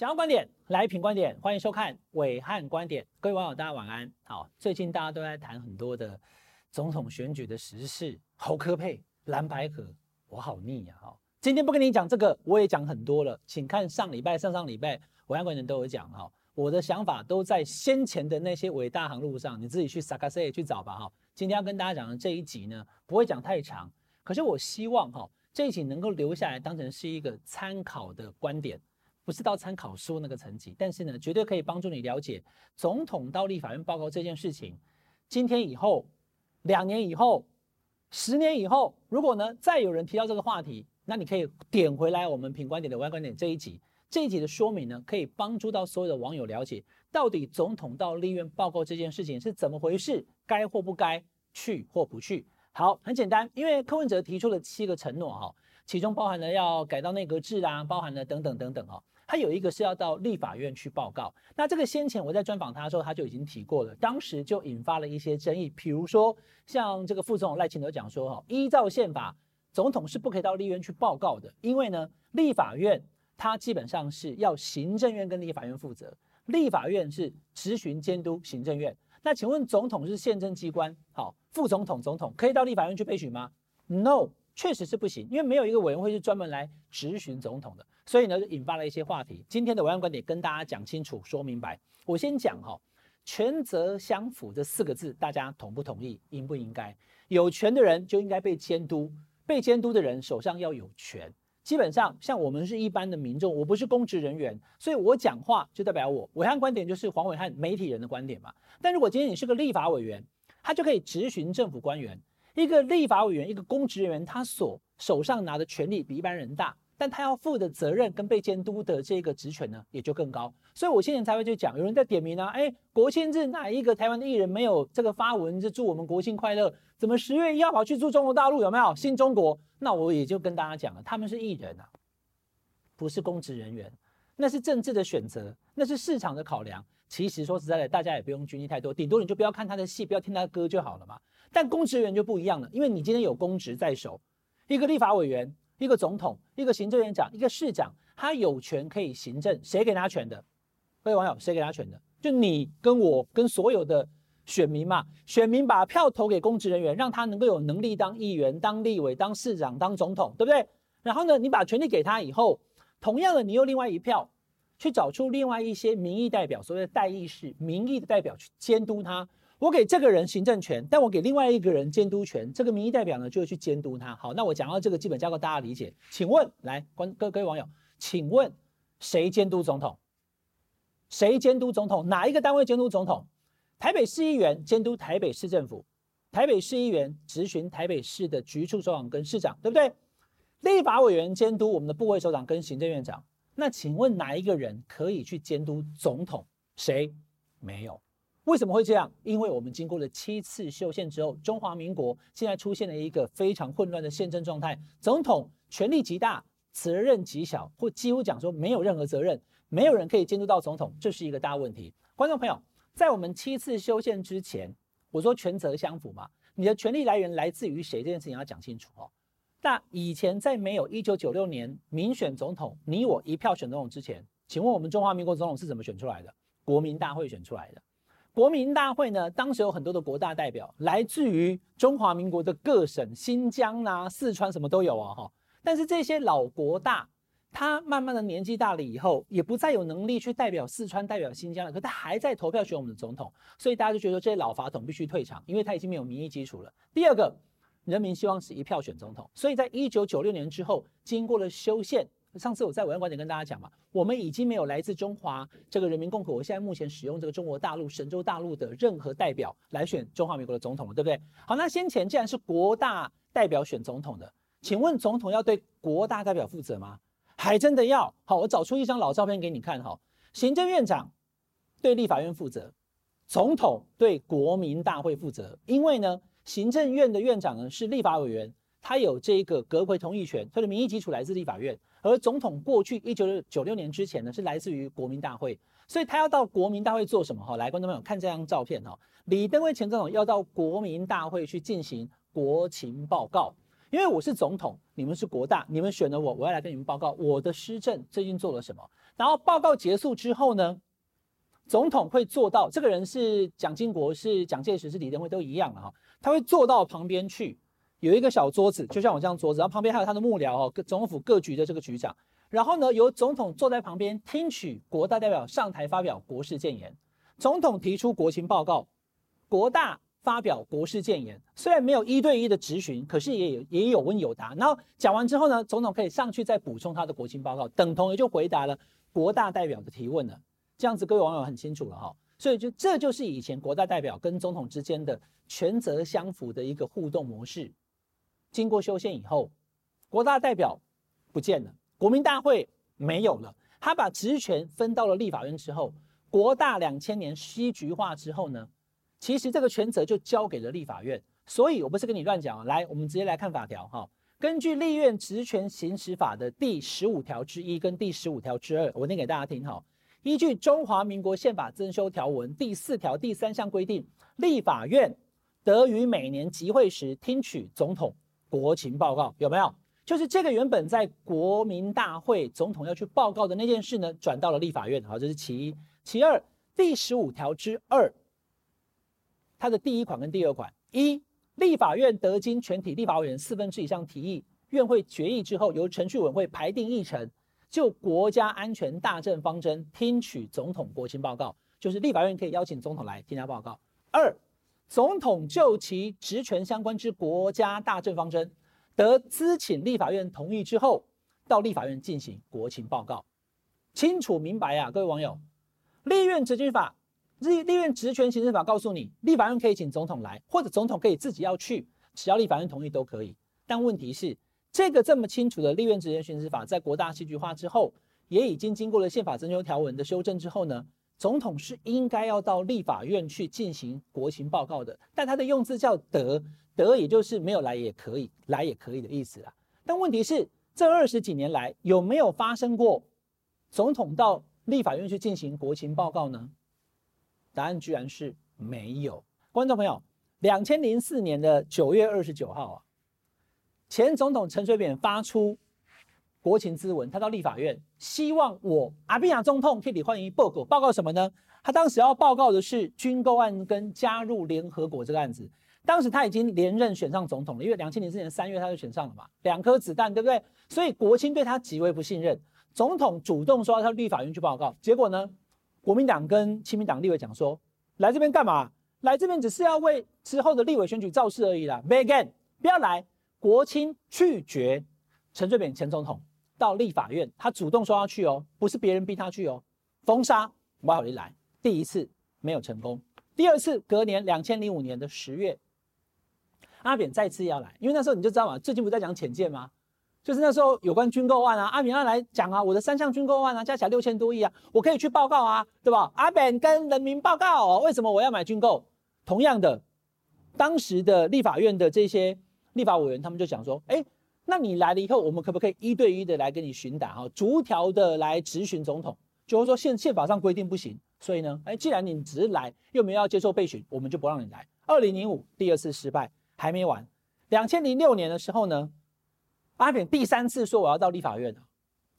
想要观点来品观点，欢迎收看伟汉观点。各位网友，大家晚安。好，最近大家都在谈很多的总统选举的时事，侯科佩、蓝白合，我好腻呀！哈，今天不跟你讲这个，我也讲很多了，请看上礼拜、上上礼拜暐瀚观点都有讲哈。我的想法都在先前的那些伟大航路上，你自己去萨卡塞去找吧哈。今天要跟大家讲的这一集呢，不会讲太长，可是我希望哈这一集能够留下来，当成是一个参考的观点。不是到参考书那个层级，但是呢，绝对可以帮助你了解总统到立法院报告这件事情。今天以后、两年以后、十年以后，如果呢再有人提到这个话题，那你可以点回来我们品观点的歪观点这一集。这一集的说明呢，可以帮助到所有的网友了解到底总统到立院报告这件事情是怎么回事，该或不该去或不去。好，很简单，因为柯文哲提出了七个承诺哈，其中包含了要改到内阁制啊，包含了等等等等哦。他有一个是要到立法院去报告，那这个先前我在专访他的时候，他就已经提过了，当时就引发了一些争议，比如说像这个副总统赖清德讲说，哈，依照宪法，总统是不可以到立院去报告的，因为呢，立法院他基本上是要行政院跟立法院负责，立法院是执行监督行政院，那请问总统是宪政机关，好，副总统总统可以到立法院去备询吗？No。确实是不行，因为没有一个委员会是专门来质询总统的，所以呢就引发了一些话题。今天的暐瀚观点跟大家讲清楚、说明白。我先讲哈，权责相符这四个字，大家同不同意？应不应该？有权的人就应该被监督，被监督的人手上要有权。基本上，像我们是一般的民众，我不是公职人员，所以我讲话就代表我。暐瀚观点就是黄伟汉媒体人的观点嘛。但如果今天你是个立法委员，他就可以质询政府官员。一个立法委员，一个公职人员，他所手上拿的权力比一般人大，但他要负的责任跟被监督的这个职权呢，也就更高。所以我现在才会去讲，有人在点名啊，哎，国庆日哪一个台湾的艺人没有这个发文，就祝我们国庆快乐？怎么十月一号跑去祝中国大陆？有没有新中国？那我也就跟大家讲了，他们是艺人啊，不是公职人员，那是政治的选择，那是市场的考量。其实说实在的，大家也不用拘泥太多，顶多你就不要看他的戏，不要听他的歌就好了嘛。但公职员就不一样了，因为你今天有公职在手，一个立法委员、一个总统、一个行政院长、一个市长，他有权可以行政。谁给他权的？各位网友，谁给他权的？就你跟我跟所有的选民嘛。选民把票投给公职人员，让他能够有能力当议员、当立委、当市长、当总统，对不对？然后呢，你把权力给他以后，同样的，你又另外一票去找出另外一些民意代表，所谓的代议士、民意的代表去监督他。我给这个人行政权，但我给另外一个人监督权。这个民意代表呢，就会去监督他。好，那我讲到这个基本架构，大家理解。请问，来，观各各位网友，请问谁监督总统？谁监督总统？哪一个单位监督总统？台北市议员监督台北市政府，台北市议员质询台北市的局处首长跟市长，对不对？立法委员监督我们的部会首长跟行政院长。那请问哪一个人可以去监督总统？谁？没有。为什么会这样？因为我们经过了七次修宪之后，中华民国现在出现了一个非常混乱的宪政状态。总统权力极大，责任极小，或几乎讲说没有任何责任，没有人可以监督到总统，这是一个大问题。观众朋友，在我们七次修宪之前，我说权责相符嘛，你的权力来源来自于谁？这件事情要讲清楚哦。那以前在没有一九九六年民选总统，你我一票选总统之前，请问我们中华民国总统是怎么选出来的？国民大会选出来的。国民大会呢，当时有很多的国大代表，来自于中华民国的各省，新疆啊、四川什么都有啊，哈。但是这些老国大，他慢慢的年纪大了以后，也不再有能力去代表四川、代表新疆了。可他还在投票选我们的总统，所以大家就觉得这些老法统必须退场，因为他已经没有民意基础了。第二个，人民希望是一票选总统，所以在一九九六年之后，经过了修宪。上次我在委员观点跟大家讲嘛，我们已经没有来自中华这个人民共和国，现在目前使用这个中国大陆神州大陆的任何代表来选中华民国的总统了，对不对？好，那先前既然是国大代表选总统的，请问总统要对国大代表负责吗？还真的要。好，我找出一张老照片给你看哈，行政院长对立法院负责，总统对国民大会负责，因为呢，行政院的院长呢是立法委员。他有这个阁揆同意权，他的民意基础来自立法院，而总统过去一九九六年之前呢，是来自于国民大会，所以他要到国民大会做什么？哈，来，观众朋友看这张照片哈，李登辉前总统要到国民大会去进行国情报告，因为我是总统，你们是国大，你们选了我，我要来跟你们报告我的施政最近做了什么。然后报告结束之后呢，总统会坐到，这个人是蒋经国，是蒋介石，是李登辉都一样的哈，他会坐到旁边去，有一个小桌子，就像我这样桌子，然后旁边还有他的幕僚哦，各总统府各局的这个局长，然后呢，由总统坐在旁边听取国大代表上台发表国事谏言，总统提出国情报告，国大。发表国事谏言，虽然没有一对一的质询，可是也有也有问有答。然后讲完之后呢，总统可以上去再补充他的国情报告，等同于就回答了国大代表的提问了。这样子各位网友很清楚了哈。所以就这就是以前国大代表跟总统之间的权责相符的一个互动模式。经过修宪以后，国大代表不见了，国民大会没有了，他把职权分到了立法院之后，国大两千年西局化之后呢，其实这个权责就交给了立法院，所以我不是跟你乱讲啊。来，我们直接来看法条哈。根据《立院职权行使法》的第十五条之一跟第十五条之二，我念给大家听哈。依据《中华民国宪法》增修条文第四条第三项规定，立法院得于每年集会时听取总统国情报告，有没有？就是这个原本在国民大会总统要去报告的那件事呢，转到了立法院。好，这是其一。其二，第十五条之二。它的第一款跟第二款，一，立法院得经全体立法委员四分之以上提议，院会决议之后，由程序委员会排定议程，就国家安全大政方针听取总统国情报告，就是立法院可以邀请总统来听他报告。二，总统就其职权相关之国家大政方针，得咨请立法院同意之后，到立法院进行国情报告。清楚明白啊，各位网友，立院职权法。立立院职权行使法告诉你，立法院可以请总统来，或者总统可以自己要去，只要立法院同意都可以。但问题是，这个这么清楚的立院职权行使法，在国大戏剧化之后，也已经经过了宪法增修条文的修正之后呢，总统是应该要到立法院去进行国情报告的。但他的用字叫得，得也就是没有来也可以，来也可以的意思啦。但问题是，这二十几年来有没有发生过总统到立法院去进行国情报告呢？答案居然是没有。观众朋友，两千零四年的九月二十九号啊，前总统陈水扁发出国情咨文，他到立法院，希望我阿扁亚总统可以欢迎报告。报告什么呢？他当时要报告的是军购案跟加入联合国这个案子。当时他已经连任选上总统了，因为两千零四年三月他就选上了嘛，两颗子弹，对不对？所以国青对他极为不信任。总统主动说要到立法院去报告，结果呢？国民党跟亲民党立委讲说，来这边干嘛？来这边只是要为之后的立委选举造势而已啦。Begin，不要来。国青拒绝陈水扁前总统到立法院，他主动说要去哦，不是别人逼他去哦。封杀，我好利来。第一次没有成功，第二次隔年两千零五年的十月，阿扁再次要来，因为那时候你就知道嘛，最近不在讲浅见吗？就是那时候有关军购案啊，阿扁要来讲啊，我的三项军购案啊，加起来六千多亿啊，我可以去报告啊，对吧？阿扁跟人民报告哦，为什么我要买军购？同样的，当时的立法院的这些立法委员，他们就讲说，哎，那你来了以后，我们可不可以一对一的来跟你询答哈，逐条的来质询总统？就是说宪宪法上规定不行，所以呢，哎，既然你只是来，又没有要接受备询，我们就不让你来。二零零五第二次失败还没完，两千零六年的时候呢？阿扁第三次说我要到立法院，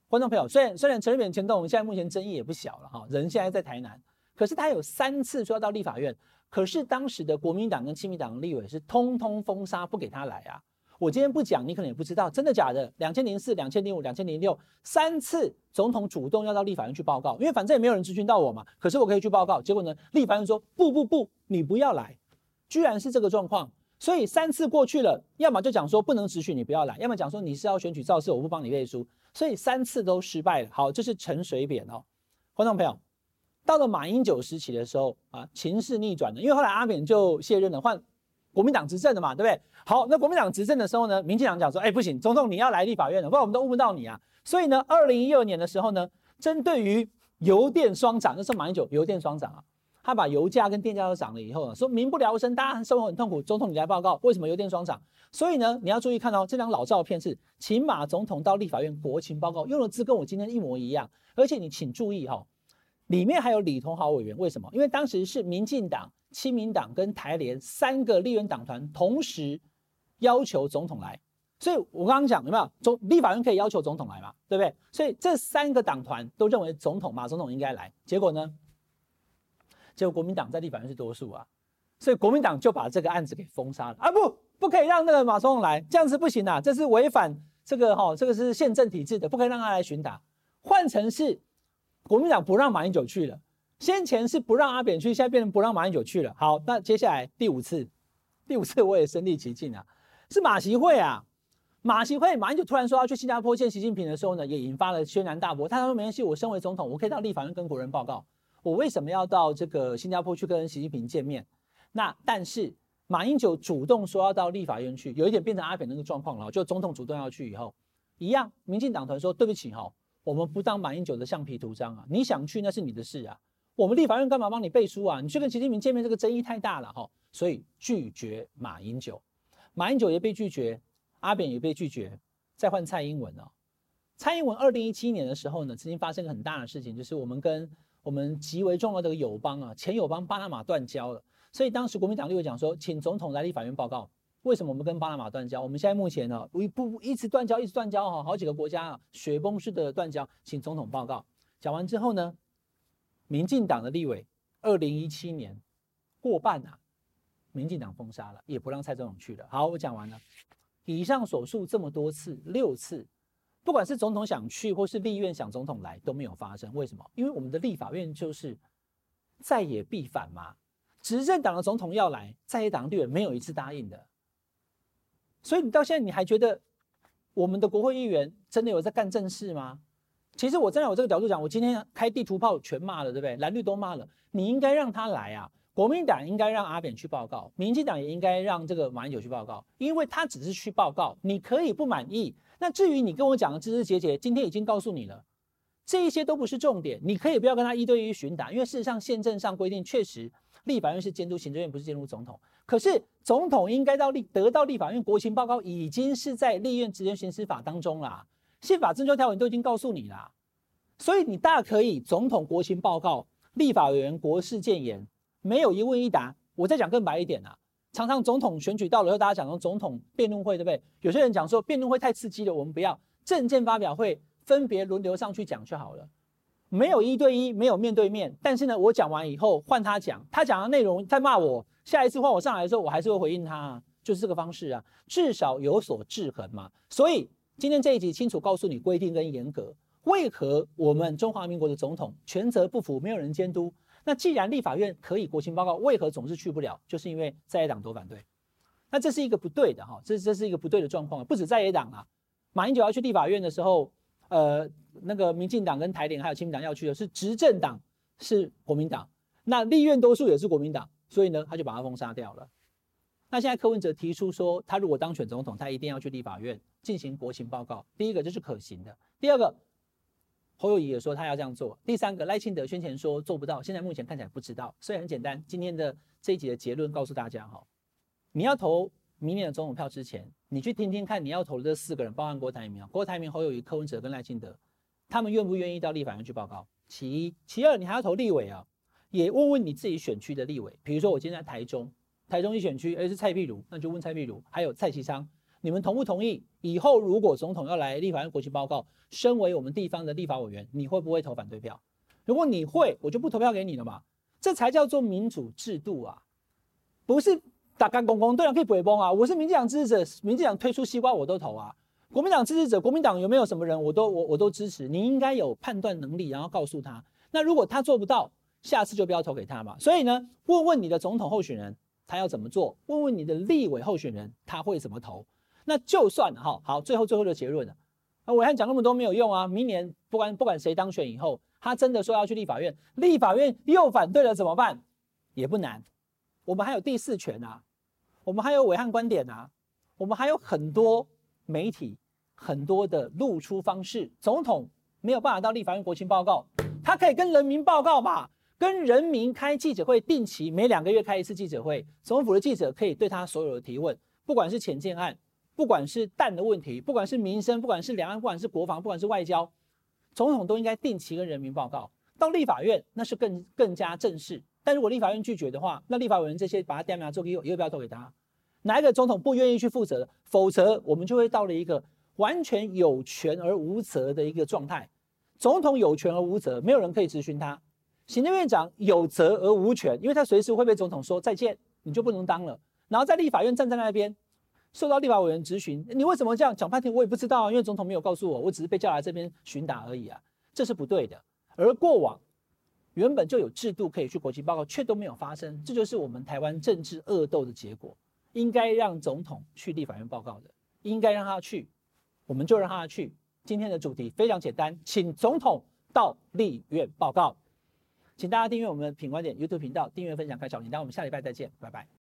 观众朋友，虽然虽然陈水扁前动，现在目前争议也不小了哈，人现在在台南，可是他有三次说要到立法院，可是当时的国民党跟亲民党的立委是通通封杀，不给他来啊。我今天不讲，你可能也不知道，真的假的？两千零四、两千零五、两千零六三次总统主动要到立法院去报告，因为反正也没有人咨询到我嘛，可是我可以去报告。结果呢，立法院说不不不，你不要来，居然是这个状况。所以三次过去了，要么就讲说不能质询，你不要来；要么讲说你是要选举造势，我不帮你背书。所以三次都失败了。好，这是陈水扁哦，观众朋友，到了马英九时期的时候啊，情势逆转了，因为后来阿扁就卸任了，换国民党执政的嘛，对不对？好，那国民党执政的时候呢，民进党讲说，哎，不行，总统你要来立法院了，不然我们都问不到你啊。所以呢，二零一二年的时候呢，针对于油电双涨，那是马英九油电双涨啊。他把油价跟电价都涨了以后呢，说民不聊生，大家生活很痛苦。总统，你来报告为什么油电双涨？所以呢，你要注意看哦，这张老照片是请马总统到立法院国情报告，用的字跟我今天一模一样。而且你请注意哈、哦，里面还有李同豪委员，为什么？因为当时是民进党、亲民党跟台联三个立院党团同时要求总统来，所以我刚刚讲有没有总立法院可以要求总统来嘛？对不对？所以这三个党团都认为总统马总统应该来，结果呢？结果国民党在立法院是多数啊，所以国民党就把这个案子给封杀了啊！不，不可以让那个马总统来，这样子不行啊，这是违反这个哈、这个是宪政体制的，不可以让他来询答。换成是国民党不让马英九去了，先前是不让阿扁去，现在变成不让马英九去了。好，那接下来第五次，第五次我也身历其境啊，是马习会啊，马习会马英九突然说要去新加坡见习近平的时候呢，也引发了轩然大波。他说没关系，我身为总统，我可以到立法院跟国人报告。我为什么要到这个新加坡去跟习近平见面？那但是马英九主动说要到立法院去，有一点变成阿扁那个状况了。就总统主动要去以后，一样，民进党团说对不起哈，我们不当马英九的橡皮图章啊，你想去那是你的事啊，我们立法院干嘛帮你背书啊？你去跟习近平见面，这个争议太大了哈，所以拒绝马英九，马英九也被拒绝，阿扁也被拒绝，再换蔡英文哦。蔡英文二零一七年的时候呢，曾经发生个很大的事情，就是我们跟我们极为重要的友邦啊，前友邦巴拿马断交了，所以当时国民党立委讲说，请总统来立法院报告，为什么我们跟巴拿马断交？我们现在目前呢，一不一直断交，一直断交哈，好几个国家啊，雪崩式的断交，请总统报告。讲完之后呢，民进党的立委二零一七年过半啊，民进党封杀了，也不让蔡总统去了。好，我讲完了，以上所述这么多次，六次。不管是总统想去，或是立院想总统来，都没有发生。为什么？因为我们的立法院就是在野必反嘛。执政党的总统要来，在野党立委没有一次答应的。所以你到现在你还觉得我们的国会议员真的有在干正事吗？其实我站在我这个角度讲，我今天开地图炮全骂了，对不对？蓝绿都骂了，你应该让他来啊。国民党应该让阿扁去报告，民进党也应该让这个马英九去报告，因为他只是去报告，你可以不满意。那至于你跟我讲的枝枝节节，今天已经告诉你了，这一些都不是重点，你可以不要跟他一对一询答，因为事实上宪政上规定，确实立法院是监督行政院，不是监督总统。可是总统应该到立得到立法院国情报告，已经是在立院职权行使法当中啦，宪法增修条文都已经告诉你啦，所以你大可以总统国情报告，立法委员国事建言，没有一问一答。我再讲更白一点啊。常常总统选举到了，大家讲说总统辩论会，对不对？有些人讲说辩论会太刺激了，我们不要政见发表会，分别轮流上去讲就好了，没有一对一，没有面对面。但是呢，我讲完以后换他讲，他讲的内容再骂我，下一次换我上来的时候，我还是会回应他，就是这个方式啊，至少有所制衡嘛。所以今天这一集清楚告诉你规定跟严格，为何我们中华民国的总统权责不符，没有人监督。那既然立法院可以国情报告，为何总是去不了？就是因为在野党都反对。那这是一个不对的哈，这这是一个不对的状况。不止在野党啊，马英九要去立法院的时候，呃，那个民进党跟台联还有亲民党要去的是执政党，是国民党。那立院多数也是国民党，所以呢，他就把他封杀掉了。那现在柯文哲提出说，他如果当选总统，他一定要去立法院进行国情报告。第一个这是可行的，第二个。侯友宜也说他要这样做。第三个，赖清德先前说做不到，现在目前看起来不知道。所以很简单，今天的这一集的结论告诉大家哈，你要投明年的总统票之前，你去听听看你要投的这四个人，包含郭台铭、郭台铭、侯友宜、柯文哲跟赖清德，他们愿不愿意到立法院去报告？其一，其二，你还要投立委啊，也问问你自己选区的立委。比如说我今天在台中，台中一选区，诶是蔡壁如，那就问蔡壁如，还有蔡其昌。你们同不同意？以后如果总统要来立法院国情报告，身为我们地方的立法委员，你会不会投反对票？如果你会，我就不投票给你了嘛。这才叫做民主制度啊，不是打干公公对啊，可以不会崩啊。我是民进党支持者，民进党推出西瓜我都投啊。国民党支持者，国民党有没有什么人我都我我都支持。你应该有判断能力，然后告诉他。那如果他做不到，下次就不要投给他嘛。所以呢，问问你的总统候选人他要怎么做，问问你的立委候选人他会怎么投。那就算哈好，最后最后的结论了。那暐瀚讲那么多没有用啊！明年不管不管谁当选以后，他真的说要去立法院，立法院又反对了怎么办？也不难，我们还有第四权啊，我们还有伟汉观点啊，我们还有很多媒体很多的露出方式。总统没有办法到立法院国情报告，他可以跟人民报告嘛，跟人民开记者会，定期每两个月开一次记者会，总统府的记者可以对他所有的提问，不管是浅见案。不管是蛋的问题，不管是民生，不管是两岸，不管是国防，不管是外交，总统都应该定期跟人民报告。到立法院那是更更加正式。但如果立法院拒绝的话，那立法委员这些把他点名做给，又又不要投给他。哪一个总统不愿意去负责？否则我们就会到了一个完全有权而无责的一个状态。总统有权而无责，没有人可以质询他；行政院长有责而无权，因为他随时会被总统说再见，你就不能当了。然后在立法院站在那边，受到立法委员质询，你为什么这样讲半天？我也不知道，因为总统没有告诉我，我只是被叫来这边询答而已啊，这是不对的。而过往原本就有制度可以去国际报告，却都没有发生，这就是我们台湾政治恶斗的结果。应该让总统去立法院报告的，应该让他去，我们就让他去。今天的主题非常简单，请总统到立院报告。请大家订阅我们品观点 YouTube 频道，订阅分享开小铃铛。我们下礼拜再见，拜拜。